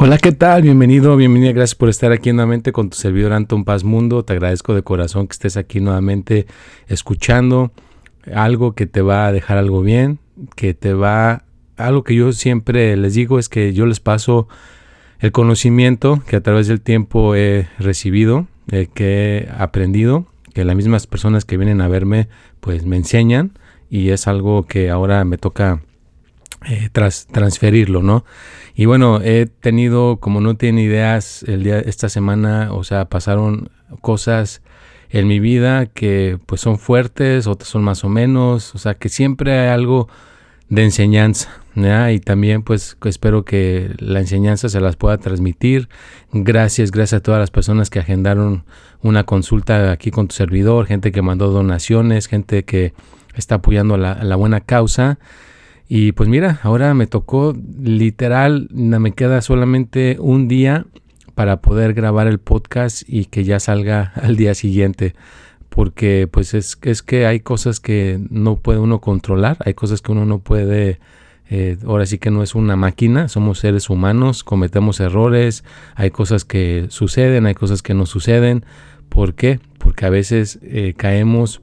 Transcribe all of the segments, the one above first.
Hola, ¿qué tal? Bienvenido, bienvenida. Gracias por estar aquí nuevamente con tu servidor Anton Paz Mundo. Te agradezco de corazón que estés aquí nuevamente escuchando algo que te va a dejar algo bien, que te va... Algo que yo siempre les digo es que yo les paso el conocimiento que a través del tiempo he recibido, eh, que he aprendido, que las mismas personas que vienen a verme pues me enseñan y es algo que ahora me toca eh, tras, transferirlo, ¿no? Y bueno, he tenido, como no tiene ideas, el día, esta semana, o sea, pasaron cosas en mi vida que pues son fuertes, otras son más o menos, o sea, que siempre hay algo de enseñanza, ¿ya? Y también pues espero que la enseñanza se las pueda transmitir. Gracias, gracias a todas las personas que agendaron una consulta aquí con tu servidor, gente que mandó donaciones, gente que está apoyando la, la buena causa. Y pues mira, ahora me tocó literal, me queda solamente un día para poder grabar el podcast y que ya salga al día siguiente. Porque pues es, es que hay cosas que no puede uno controlar, hay cosas que uno no puede... Eh, ahora sí que no es una máquina, somos seres humanos, cometemos errores, hay cosas que suceden, hay cosas que no suceden. ¿Por qué? Porque a veces eh, caemos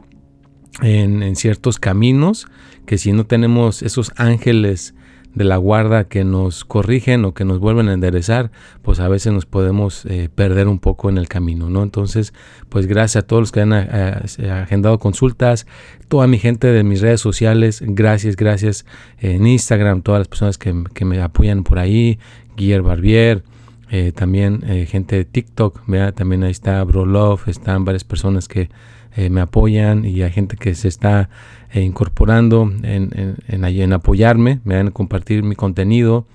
en, en ciertos caminos que si no tenemos esos ángeles de la guarda que nos corrigen o que nos vuelven a enderezar, pues a veces nos podemos eh, perder un poco en el camino, ¿no? Entonces, pues gracias a todos los que han eh, agendado consultas, toda mi gente de mis redes sociales, gracias, gracias en Instagram, todas las personas que, me apoyan por ahí, Guillermo Barbier, eh, también gente de TikTok, ¿vea? también ahí está Bro Love, están varias personas que me apoyan y hay gente que se está e incorporando en, en, en, apoyarme, me van a compartir mi contenido.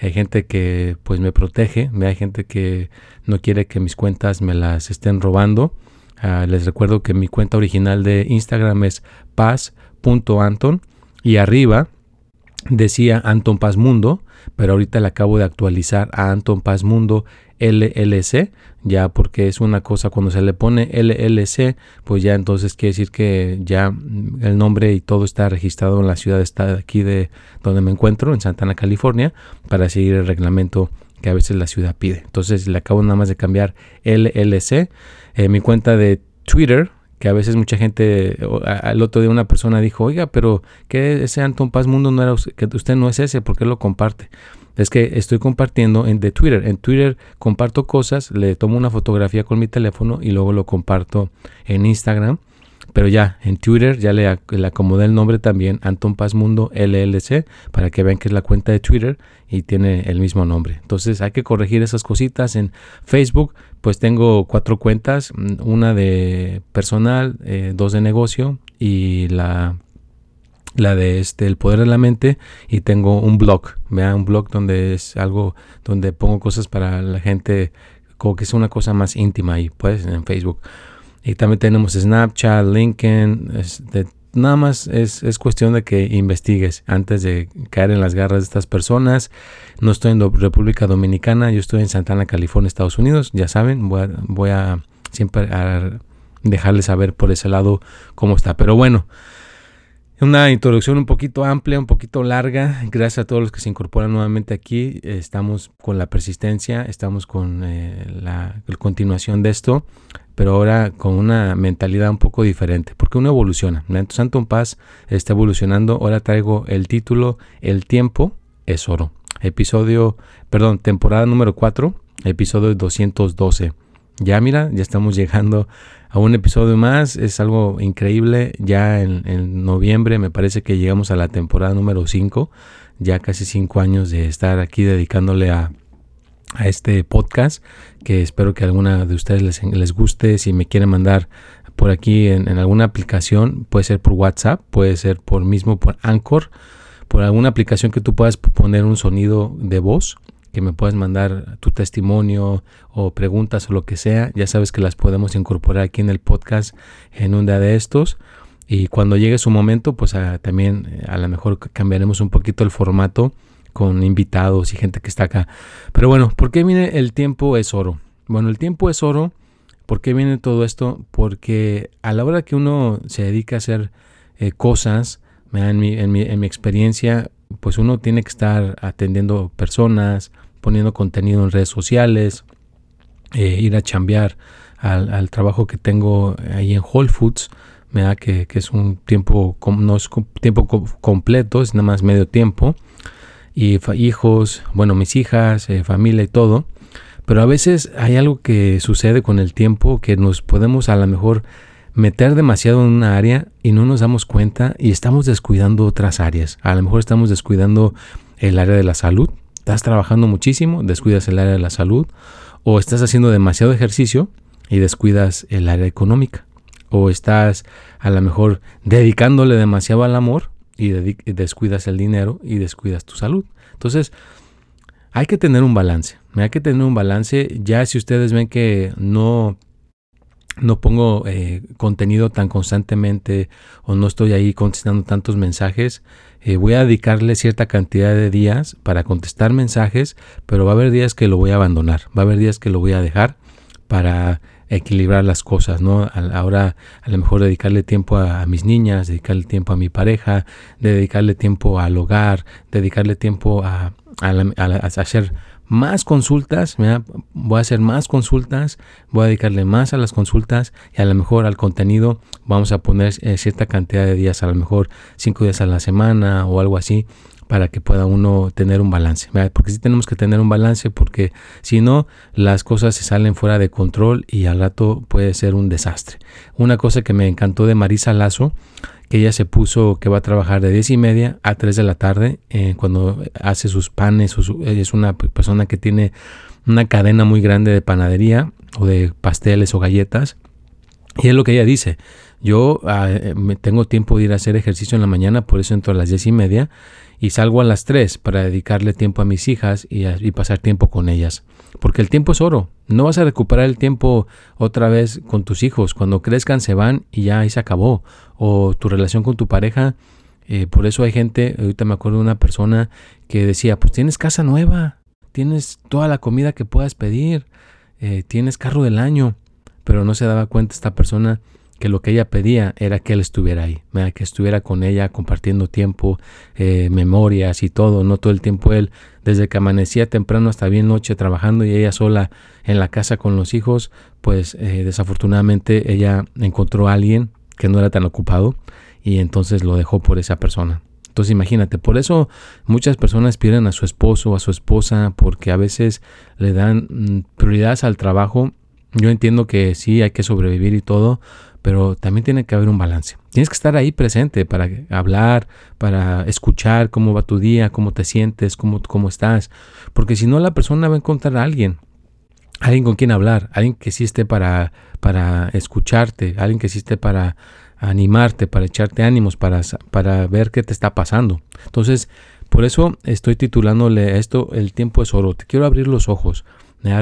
Hay gente que pues me protege, hay gente que no quiere que mis cuentas me las estén robando. Ah, les recuerdo que mi cuenta original de Instagram es paz.anton y arriba decía Anton Paz Mundo, pero ahorita la acabo de actualizar a Anton Paz Mundo LLC, ya porque es una cosa, cuando se le pone LLC, pues ya entonces quiere decir que ya el nombre y todo está registrado en la ciudad está aquí de donde me encuentro, en Santana, California, para seguir el reglamento que a veces la ciudad pide. Entonces le acabo nada más de cambiar LLC. Eh, mi cuenta de Twitter, que a veces mucha gente, al otro día una persona dijo, oiga, pero que ese Anton Paz Mundo no era, que usted no es ese, ¿por qué lo comparte? Es que estoy compartiendo en de Twitter. En Twitter comparto cosas, le tomo una fotografía con mi teléfono y luego lo comparto en Instagram. Pero ya en Twitter ya le, acomodé el nombre también, Anton Paz Mundo LLC, para que vean que es la cuenta de Twitter y tiene el mismo nombre. Entonces hay que corregir esas cositas. En Facebook, pues tengo cuatro cuentas, una de personal, eh, dos de negocio y la la de este el poder de la mente y tengo un blog vean un blog donde es algo donde pongo cosas para la gente como que es una cosa más íntima ahí pues en Facebook. Y también tenemos Snapchat LinkedIn nada más es, es, cuestión de que investigues antes de caer en las garras de estas personas. No estoy en República Dominicana yo estoy en Santana California Estados Unidos ya saben voy a, voy a siempre a dejarles saber por ese lado cómo está. Pero bueno una introducción un poquito amplia, un poquito larga. Gracias a todos los que se incorporan nuevamente aquí. Estamos con la persistencia, estamos con eh, la, continuación de esto, pero ahora con una mentalidad un poco diferente, porque uno evoluciona. Entonces, Anton Paz está evolucionando. Ahora traigo el título El tiempo es oro. Episodio, perdón, temporada número 4, episodio 212. Ya mira, ya estamos llegando a un episodio más. Es algo increíble. Ya en, noviembre me parece que llegamos a la temporada número 5. Ya casi 5 años de estar aquí dedicándole a, a este podcast, que espero que alguna de ustedes les, guste. Si me quieren mandar por aquí en, alguna aplicación, puede ser por WhatsApp, puede ser por mismo por Anchor, por alguna aplicación que tú puedas poner un sonido de voz, que me puedas mandar tu testimonio o preguntas o lo que sea. Ya sabes que las podemos incorporar aquí en el podcast en un día de estos. Y cuando llegue su momento, pues ah, también eh, a lo mejor cambiaremos un poquito el formato con invitados y gente que está acá. Pero bueno, ¿por qué viene el tiempo es oro? Bueno, el tiempo es oro. ¿Por qué viene todo esto? Porque a la hora que uno se dedica a hacer eh, cosas, en mi, en, mi, en mi experiencia, pues uno tiene que estar atendiendo personas, poniendo contenido en redes sociales, eh, ir a chambear al, trabajo que tengo ahí en Whole Foods, Que, que, es un tiempo, no es tiempo completo, es nada más medio tiempo y hijos, bueno, mis hijas, eh, familia y todo. Pero a veces hay algo que sucede con el tiempo que nos podemos a lo mejor meter demasiado en una área y no nos damos cuenta y estamos descuidando otras áreas. A lo mejor estamos descuidando el área de la salud. Estás trabajando muchísimo, descuidas el área de la salud. O estás haciendo demasiado ejercicio y descuidas el área económica. O estás a lo mejor dedicándole demasiado al amor y descuidas el dinero y descuidas tu salud. Entonces, hay que tener un balance. Hay que tener un balance. Ya si ustedes ven que no, no pongo eh, contenido tan constantemente o no estoy ahí contestando tantos mensajes, eh, voy a dedicarle cierta cantidad de días para contestar mensajes, pero va a haber días que lo voy a abandonar. Va a haber días que lo voy a dejar para equilibrar las cosas, ¿no? Ahora a lo mejor dedicarle tiempo a, mis niñas, dedicarle tiempo a mi pareja, dedicarle tiempo al hogar, dedicarle tiempo a, hacer más consultas, voy a hacer más consultas, voy a dedicarle más a las consultas y a lo mejor al contenido vamos a poner eh, cierta cantidad de días, a lo mejor cinco días a la semana o algo así, para que pueda uno tener un balance. Porque sí tenemos que tener un balance porque si no, las cosas se salen fuera de control y al rato puede ser un desastre. Una cosa que me encantó de Marisa Lazo, que ella se puso que va a trabajar de 10 y media a 3 de la tarde eh, cuando hace sus panes. es una persona que tiene una cadena muy grande de panadería o de pasteles o galletas. Y es lo que ella dice. Yo ah, eh, tengo tiempo de ir a hacer ejercicio en la mañana, por eso entro a las 10 y media y salgo a las 3 para dedicarle tiempo a mis hijas y, pasar tiempo con ellas. Porque el tiempo es oro. No vas a recuperar el tiempo otra vez con tus hijos. Cuando crezcan se van y ya ahí se acabó. O tu relación con tu pareja. Eh, por eso hay gente, ahorita me acuerdo de una persona que decía, pues tienes casa nueva, tienes toda la comida que puedas pedir, eh, tienes carro del año. Pero no se daba cuenta esta persona que lo que ella pedía era que él estuviera ahí, que estuviera con ella compartiendo tiempo, eh, memorias y todo, no todo el tiempo él, desde que amanecía temprano hasta bien noche trabajando y ella sola en la casa con los hijos, pues eh, desafortunadamente ella encontró a alguien que no era tan ocupado y entonces lo dejó por esa persona. Entonces imagínate, por eso muchas personas pierden a su esposo o a su esposa porque a veces le dan mm, prioridades al trabajo. Yo entiendo que sí hay que sobrevivir y todo, pero también tiene que haber un balance. Tienes que estar ahí presente para hablar, para escuchar cómo va tu día, cómo te sientes, cómo, cómo estás, porque si no la persona va a encontrar a alguien, alguien con quien hablar, alguien que esté para, para escucharte, alguien que esté para animarte, para echarte ánimos, para, para ver qué te está pasando. Entonces, por eso estoy titulándole esto El tiempo es oro. Te quiero abrir los ojos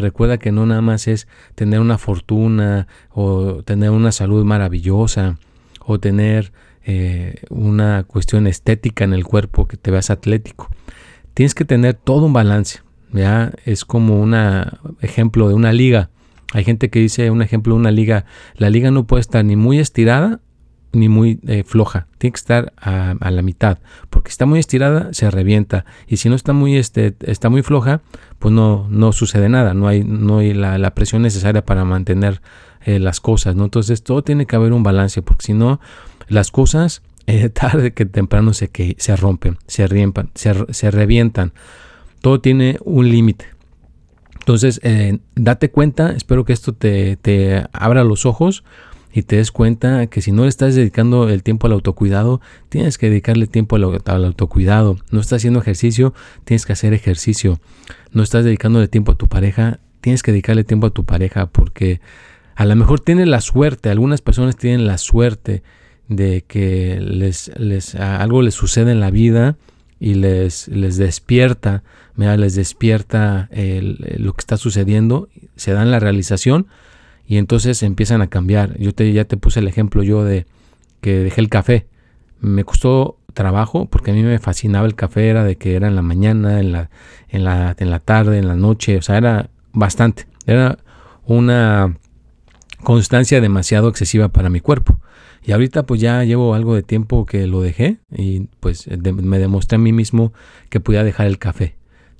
recuerda que no nada más es tener una fortuna o tener una salud maravillosa o tener eh, una cuestión estética en el cuerpo que te veas atlético. Tienes que tener todo un balance. ¿ya? Es como un ejemplo de una liga. Hay gente que dice un ejemplo de una liga. La liga no puede estar ni muy estirada ni muy eh, floja. Tiene que estar a, la mitad. Porque si está muy estirada, se revienta. Y si no está muy, este, está muy floja, pues no, no sucede nada. No hay, no hay la, presión necesaria para mantener eh, las cosas. ¿no? Entonces todo tiene que haber un balance. Porque si no, las cosas eh, tarde que temprano se, que, se rompen, se, riempan, se, revientan. Todo tiene un límite. Entonces, date cuenta, espero que esto te, te abra los ojos y te des cuenta que si no le estás dedicando el tiempo al autocuidado, tienes que dedicarle tiempo al, autocuidado. No estás haciendo ejercicio, tienes que hacer ejercicio. No estás dedicándole tiempo a tu pareja, tienes que dedicarle tiempo a tu pareja porque a lo mejor tienes la suerte, algunas personas tienen la suerte de que les, les algo les sucede en la vida y les, les despierta, les despierta lo que está sucediendo, se dan la realización y entonces empiezan a cambiar. Yo te, ya te puse el ejemplo yo de que dejé el café. Me costó trabajo porque a mí me fascinaba el café, era de que era en la mañana, en la, en la, en la tarde, en la noche, o sea, era bastante. Era una constancia demasiado excesiva para mi cuerpo. Y ahorita pues ya llevo algo de tiempo que lo dejé y pues me demostré a mí mismo que podía dejar el café.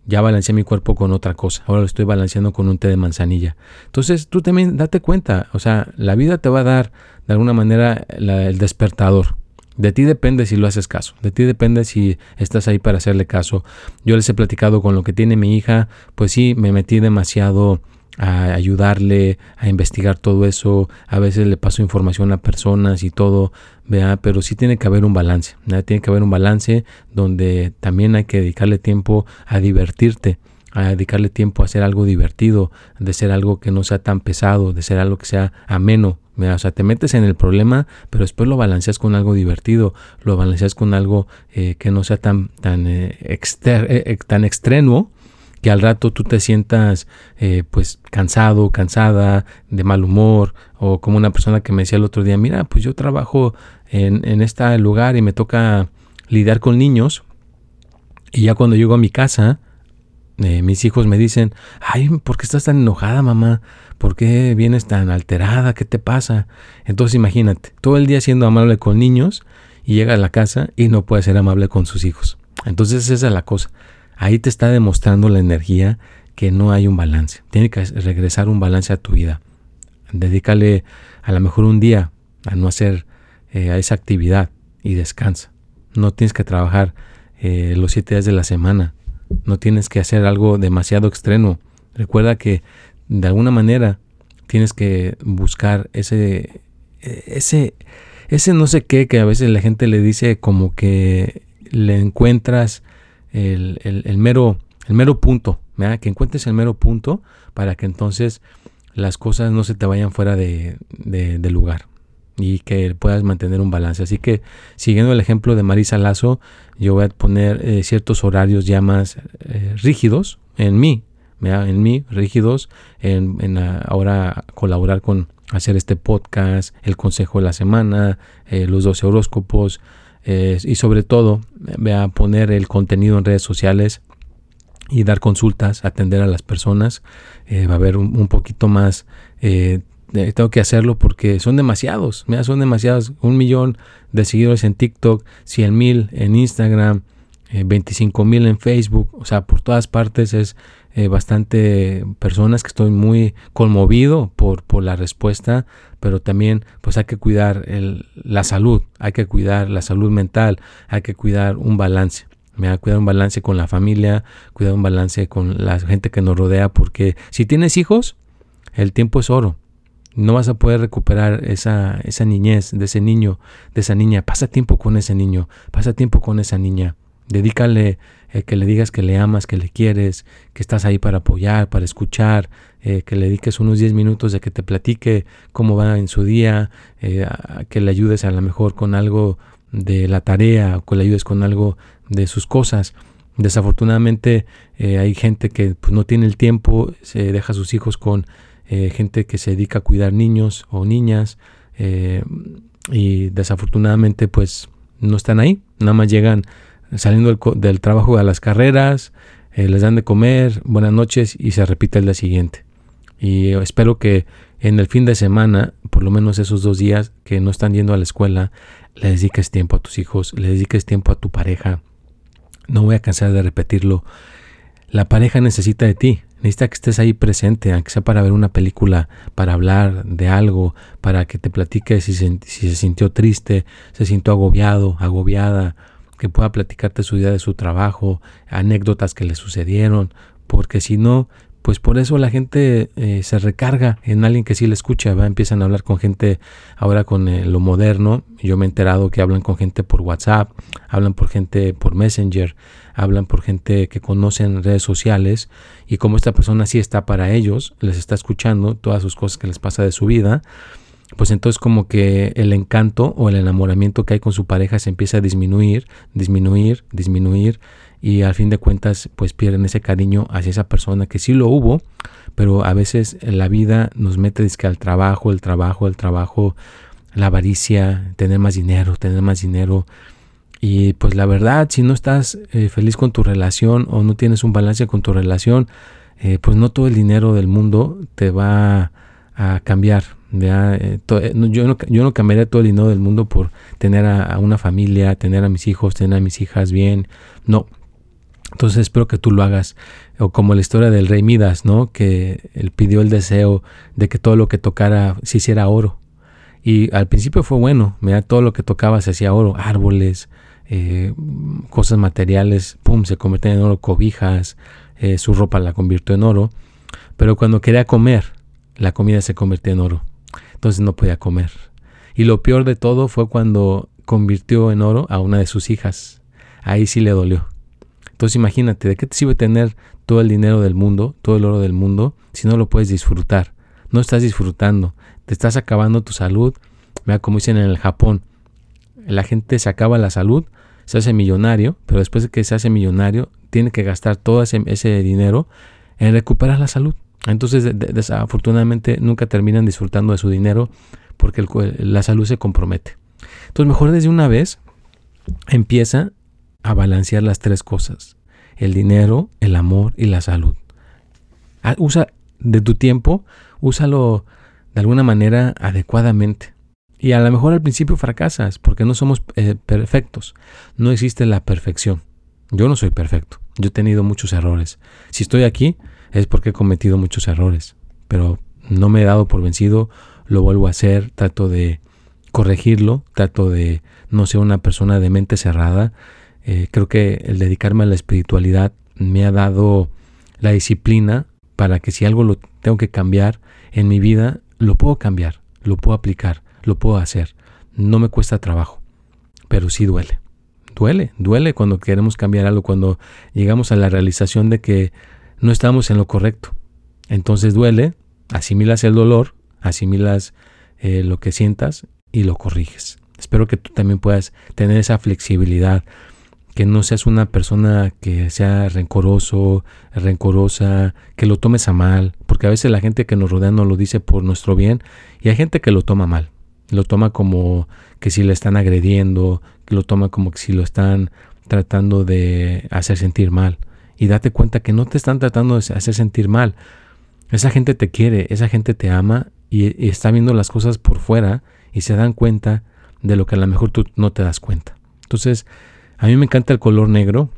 Ya balanceé mi cuerpo con otra cosa. Ahora lo estoy balanceando con un té de manzanilla. Entonces tú también date cuenta. O sea, la vida te va a dar de alguna manera el despertador. De ti depende si lo haces caso. De ti depende si estás ahí para hacerle caso. Yo les he platicado con lo que tiene mi hija. Pues sí, me metí demasiado a ayudarle a investigar todo eso. A veces le paso información a personas y todo, vea, pero sí tiene que haber un balance. Tiene que haber un balance donde también hay que dedicarle tiempo a divertirte, a dedicarle tiempo a hacer algo divertido, de ser algo que no sea tan pesado, de ser algo que sea ameno. O sea, te metes en el problema, pero después lo balanceas con algo divertido, lo balanceas con algo eh, que no sea tan, tan, eh, eh, tan extrenuo que al rato tú te sientas eh, pues cansado, cansada, de mal humor, o como una persona que me decía el otro día, mira, pues yo trabajo en, en este lugar y me toca lidiar con niños, y ya cuando llego a mi casa, eh, mis hijos me dicen, ay, ¿por qué estás tan enojada, mamá? ¿Por qué vienes tan alterada? ¿Qué te pasa? Entonces imagínate, todo el día siendo amable con niños y llega a la casa y no puede ser amable con sus hijos. Entonces esa es la cosa. Ahí te está demostrando la energía que no hay un balance. Tiene que regresar un balance a tu vida. Dedícale a lo mejor un día a no hacer eh, a esa actividad y descansa. No tienes que trabajar eh, los siete días de la semana. No tienes que hacer algo demasiado extremo. Recuerda que de alguna manera tienes que buscar ese, ese, ese no sé qué que a veces la gente le dice como que le encuentras el, mero, el mero punto, que encuentres el mero punto para que entonces las cosas no se te vayan fuera de, lugar y que puedas mantener un balance. Así que siguiendo el ejemplo de Marisa Lazo, yo voy a poner eh, ciertos horarios ya más eh, rígidos en mí, en mí, rígidos, en, ahora colaborar con hacer este podcast, el consejo de la semana, eh, los dos horóscopos, eh, y sobre todo a poner el contenido en redes sociales y dar consultas, atender a las personas. Eh, va a haber un, poquito más. Eh, tengo que hacerlo porque son demasiados. Mira, son demasiados. Un millón de seguidores en TikTok, 100 mil en Instagram, 25 mil en Facebook. O sea, por todas partes es eh, bastante personas que estoy muy conmovido por, por la respuesta, pero también pues hay que cuidar la salud, hay que cuidar la salud mental, hay que cuidar un balance. Me da cuidar un balance con la familia, cuidar un balance con la gente que nos rodea, porque si tienes hijos, el tiempo es oro. No vas a poder recuperar esa, esa niñez de ese niño, de esa niña. Pasa tiempo con ese niño, pasa tiempo con esa niña. Dedícale eh, que le digas que le amas, que le quieres, que estás ahí para apoyar, para escuchar, eh, que le dediques unos 10 minutos de que te platique cómo va en su día, eh, que le ayudes a lo mejor con algo de la tarea, o que le ayudes con algo de sus cosas. Desafortunadamente hay gente que pues, no tiene el tiempo, se deja a sus hijos con gente que se dedica a cuidar niños o niñas y desafortunadamente pues no están ahí, nada más llegan saliendo del, trabajo a las carreras, eh, les dan de comer, buenas noches y se repite el día siguiente. Y espero que en el fin de semana, por lo menos esos dos días que no están yendo a la escuela, le dediques tiempo a tus hijos, le dediques tiempo a tu pareja. No voy a cansar de repetirlo. La pareja necesita de ti, necesita que estés ahí presente, aunque sea para ver una película, para hablar de algo, para que te platique si se, si se sintió triste, se sintió agobiado, agobiada, que pueda platicarte su día de su trabajo, anécdotas que le sucedieron, porque si no, pues por eso la gente eh, se recarga en alguien que sí le escucha, ¿va? empiezan a hablar con gente ahora con eh, lo moderno, yo me he enterado que hablan con gente por WhatsApp, hablan por gente por Messenger, hablan por gente que conocen redes sociales y como esta persona sí está para ellos, les está escuchando todas sus cosas que les pasa de su vida, pues entonces como que el encanto o el enamoramiento que hay con su pareja se empieza a disminuir, disminuir, disminuir y al fin de cuentas pues pierden ese cariño hacia esa persona que sí lo hubo, pero a veces la vida nos mete disque al trabajo, el trabajo, el trabajo, la avaricia, tener más dinero, tener más dinero. Y pues la verdad, si no estás eh, feliz con tu relación o no tienes un balance con tu relación, eh, pues no todo el dinero del mundo te va a cambiar. Eh, yo, no, yo no cambiaría todo el dinero del mundo por tener a, una familia, tener a mis hijos, tener a mis hijas bien. No, entonces espero que tú lo hagas. O como la historia del rey Midas, ¿no? Que él pidió el deseo de que todo lo que tocara se hiciera oro. Y al principio fue bueno, mira, todo lo que tocaba se hacía oro, árboles, eh, cosas materiales, pum, se convertían en oro, cobijas, eh, su ropa la convirtió en oro. Pero cuando quería comer, la comida se convirtió en oro. Entonces no podía comer. Y lo peor de todo fue cuando convirtió en oro a una de sus hijas. Ahí sí le dolió. Entonces imagínate, ¿de qué te sirve tener todo el dinero del mundo, todo el oro del mundo, si no lo puedes disfrutar? No estás disfrutando, te estás acabando tu salud. Vea como dicen en el Japón, la gente se acaba la salud, se hace millonario, pero después de que se hace millonario, tiene que gastar todo ese, dinero en recuperar la salud. Entonces, desafortunadamente, nunca terminan disfrutando de su dinero porque la salud se compromete. Entonces, mejor desde una vez empieza a balancear las tres cosas, el dinero, el amor y la salud. Ah, usa de tu tiempo, úsalo de alguna manera adecuadamente. Y a lo mejor al principio fracasas porque no somos eh, perfectos. No existe la perfección. Yo no soy perfecto. Yo he tenido muchos errores. Si estoy aquí es porque he cometido muchos errores. Pero no me he dado por vencido. Lo vuelvo a hacer. Trato de corregirlo. Trato de no ser una persona de mente cerrada. Eh, creo que el dedicarme a la espiritualidad me ha dado la disciplina para que si algo lo tengo que cambiar en mi vida, lo puedo cambiar, lo puedo aplicar, lo puedo hacer. No me cuesta trabajo, pero sí duele. Duele, duele cuando queremos cambiar algo, cuando llegamos a la realización de que no estamos en lo correcto. Entonces duele, asimilas el dolor, asimilas eh, lo que sientas y lo corriges. Espero que tú también puedas tener esa flexibilidad que no seas una persona que sea rencoroso, rencorosa, que lo tomes a mal, porque a veces la gente que nos rodea no lo dice por nuestro bien y hay gente que lo toma mal, lo toma como que si le están agrediendo, que lo toma como que si lo están tratando de hacer sentir mal. Y date cuenta que no te están tratando de hacer sentir mal. Esa gente te quiere, esa gente te ama y, está viendo las cosas por fuera y se dan cuenta de lo que a lo mejor tú no te das cuenta. Entonces, a mí me encanta el color negro,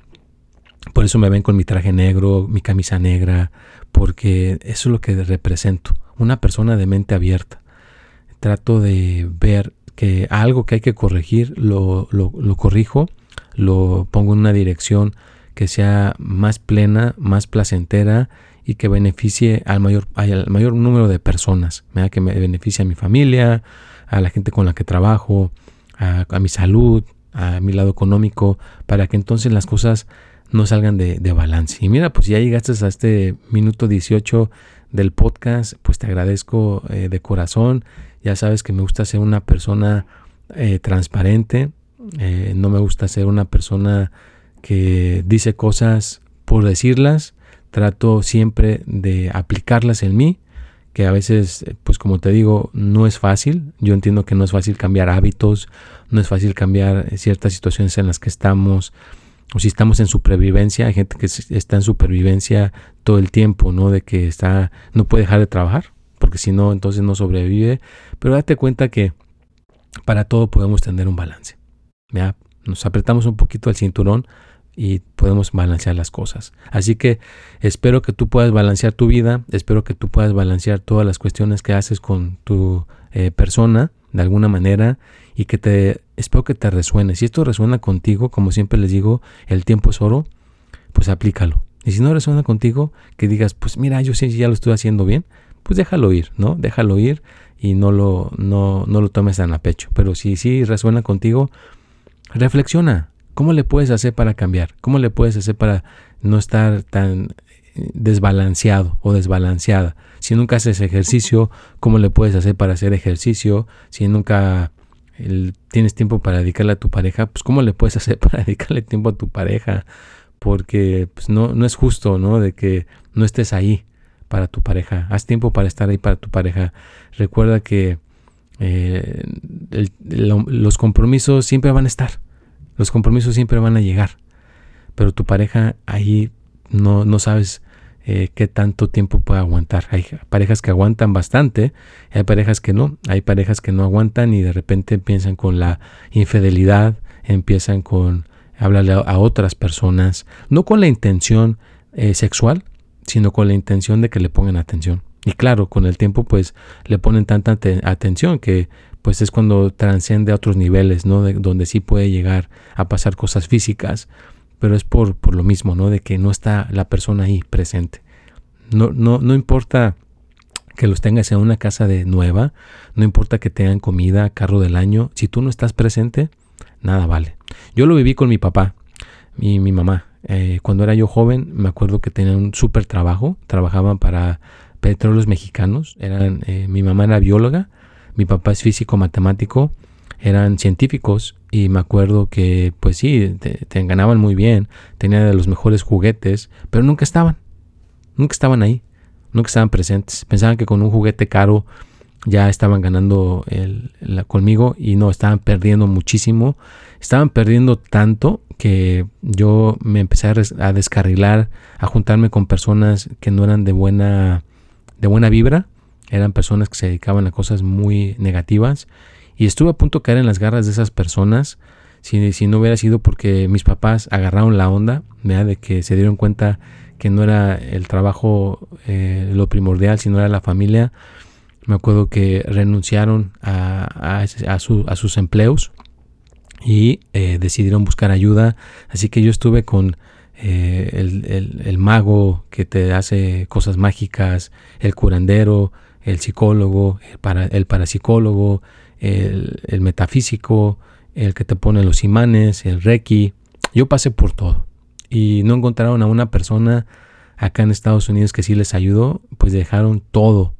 por eso me ven con mi traje negro, mi camisa negra, porque eso es lo que represento, una persona de mente abierta. Trato de ver que algo que hay que corregir, lo, corrijo, lo pongo en una dirección que sea más plena, más placentera y que beneficie al mayor, al mayor número de personas, que me beneficie a mi familia, a la gente con la que trabajo, a mi salud, a mi lado económico para que entonces las cosas no salgan de, balance. Y mira, pues ya llegaste a este minuto 18 del podcast, pues te agradezco eh, de corazón. Ya sabes que me gusta ser una persona eh, transparente, eh, no me gusta ser una persona que dice cosas por decirlas, trato siempre de aplicarlas en mí que a veces, pues como te digo, no es fácil. Yo entiendo que no es fácil cambiar hábitos, no es fácil cambiar ciertas situaciones en las que estamos, o si estamos en supervivencia, hay gente que está en supervivencia todo el tiempo, ¿no? De que está, no puede dejar de trabajar, porque si no, entonces no sobrevive. Pero date cuenta que para todo podemos tener un balance. ¿ya? Nos apretamos un poquito el cinturón, y podemos balancear las cosas. Así que espero que tú puedas balancear tu vida, espero que tú puedas balancear todas las cuestiones que haces con tu eh, persona de alguna manera y que te espero que te resuene. Si esto resuena contigo, como siempre les digo, el tiempo es oro, pues aplícalo. Y si no resuena contigo, que digas, pues mira, yo sí ya lo estoy haciendo bien, pues déjalo ir, ¿no? Déjalo ir y no lo, no, no lo tomes tan a pecho. Pero si sí resuena contigo, reflexiona. ¿Cómo le puedes hacer para cambiar? ¿Cómo le puedes hacer para no estar tan eh, desbalanceado o desbalanceada? Si nunca haces ejercicio, ¿cómo le puedes hacer para hacer ejercicio? Si nunca tienes tiempo para dedicarle a tu pareja, pues ¿cómo le puedes hacer para dedicarle tiempo a tu pareja? Porque pues, no, no es justo, ¿no? De que no estés ahí para tu pareja. Haz tiempo para estar ahí para tu pareja. Recuerda que eh, los compromisos siempre van a estar. Los compromisos siempre van a llegar. Pero tu pareja ahí no, no sabes eh, qué tanto tiempo puede aguantar. Hay parejas que aguantan bastante, hay parejas que no, hay parejas que no aguantan y de repente empiezan con la infidelidad, empiezan con hablarle a, otras personas, no con la intención eh, sexual, sino con la intención de que le pongan atención. Y claro, con el tiempo pues le ponen tanta atención que pues es cuando transcende a otros niveles, ¿no? donde sí puede llegar a pasar cosas físicas, pero es por, por lo mismo, ¿no? De que no está la persona ahí presente. No, no, no importa que los tengas en una casa de nueva, no importa que tengan comida, carro del año, si tú no estás presente, nada vale. Yo lo viví con mi papá y mi mamá. Eh, cuando era yo joven, me acuerdo que tenían un súper trabajo, trabajaban para petróleos mexicanos, eran, eh, mi mamá era bióloga, mi papá es físico matemático, eran científicos y me acuerdo que pues sí, te, ganaban muy bien, tenían de los mejores juguetes, pero nunca estaban, nunca estaban ahí, nunca estaban presentes. Pensaban que con un juguete caro ya estaban ganando el, conmigo y no, estaban perdiendo muchísimo. Estaban perdiendo tanto que yo me empecé a, descarrilar, a juntarme con personas que no eran de buena, de buena vibra. Eran personas que se dedicaban a cosas muy negativas. Y estuve a punto de caer en las garras de esas personas. Si, si no hubiera sido porque mis papás agarraron la onda, de que se dieron cuenta que no era el trabajo eh, lo primordial, sino era la familia me acuerdo que renunciaron a, a, sus empleos y eh, decidieron buscar ayuda. Así que yo estuve con eh, el, mago que te hace cosas mágicas, el curandero, el psicólogo, el, para, el parapsicólogo, el, el, metafísico, el que te pone los imanes, el reiki. Yo pasé por todo y no encontraron a una persona acá en Estados Unidos que sí les ayudó, pues dejaron todo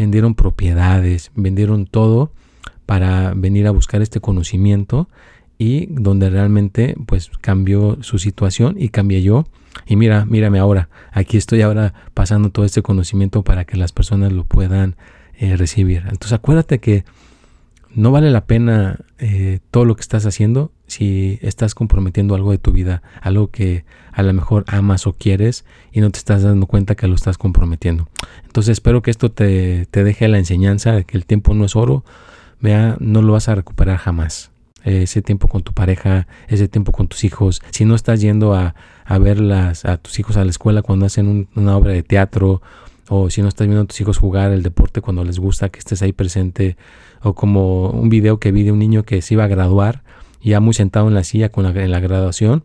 vendieron propiedades, vendieron todo para venir a buscar este conocimiento y donde realmente pues cambió su situación y cambié yo. Y mira, mírame ahora, aquí estoy ahora pasando todo este conocimiento para que las personas lo puedan eh, recibir. Entonces acuérdate que no vale la pena eh, todo lo que estás haciendo si estás comprometiendo algo de tu vida, algo que a lo mejor amas o quieres y no te estás dando cuenta que lo estás comprometiendo. Entonces espero que esto te, deje la enseñanza de que el tiempo no es oro, vea, no lo vas a recuperar jamás. Ese tiempo con tu pareja, ese tiempo con tus hijos, si no estás yendo a, a ver a tus hijos a la escuela cuando hacen una obra de teatro, o si no estás viendo a tus hijos jugar el deporte cuando les gusta que estés ahí presente, o como un video que vi de un niño que se iba a graduar, ya muy sentado en la silla con en la graduación,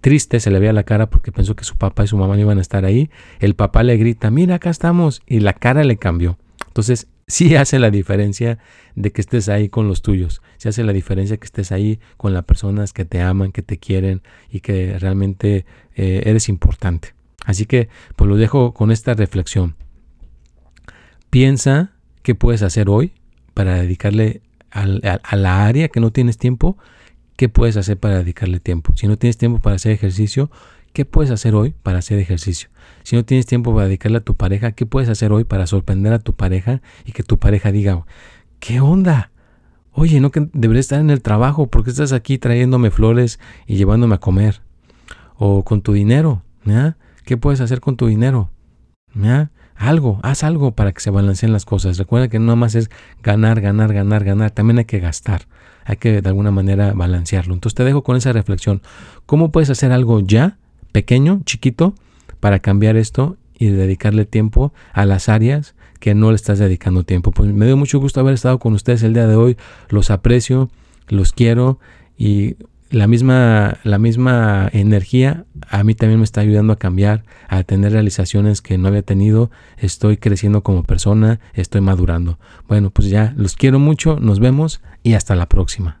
triste, se le veía la cara porque pensó que su papá y su mamá no iban a estar ahí. El papá le grita, mira, acá estamos, y la cara le cambió. Entonces, sí hace la diferencia de que estés ahí con los tuyos. Sí hace la diferencia que estés ahí con las personas que te aman, que te quieren y que realmente eh, eres importante. Así que, pues lo dejo con esta reflexión. Piensa qué puedes hacer hoy para dedicarle a la área que no tienes tiempo ¿Qué puedes hacer para dedicarle tiempo? Si no tienes tiempo para hacer ejercicio, ¿qué puedes hacer hoy para hacer ejercicio? Si no tienes tiempo para dedicarle a tu pareja, ¿qué puedes hacer hoy para sorprender a tu pareja y que tu pareja diga, ¿qué onda? Oye, no que debería estar en el trabajo, porque estás aquí trayéndome flores y llevándome a comer? O con tu dinero, ¿qué puedes hacer con tu dinero? Algo, haz algo para que se balanceen las cosas. Recuerda que no más es ganar, ganar, ganar, ganar. También hay que gastar hay que de alguna manera balancearlo. Entonces te dejo con esa reflexión. ¿Cómo puedes hacer algo ya, pequeño, chiquito, para cambiar esto y dedicarle tiempo a las áreas que no le estás dedicando tiempo? Pues me dio mucho gusto haber estado con ustedes el día de hoy. Los aprecio, los quiero y la misma, la misma energía a mí también me está ayudando a cambiar, a tener realizaciones que no había tenido. Estoy creciendo como persona, estoy madurando. Bueno, pues ya los quiero mucho, nos vemos y hasta la próxima.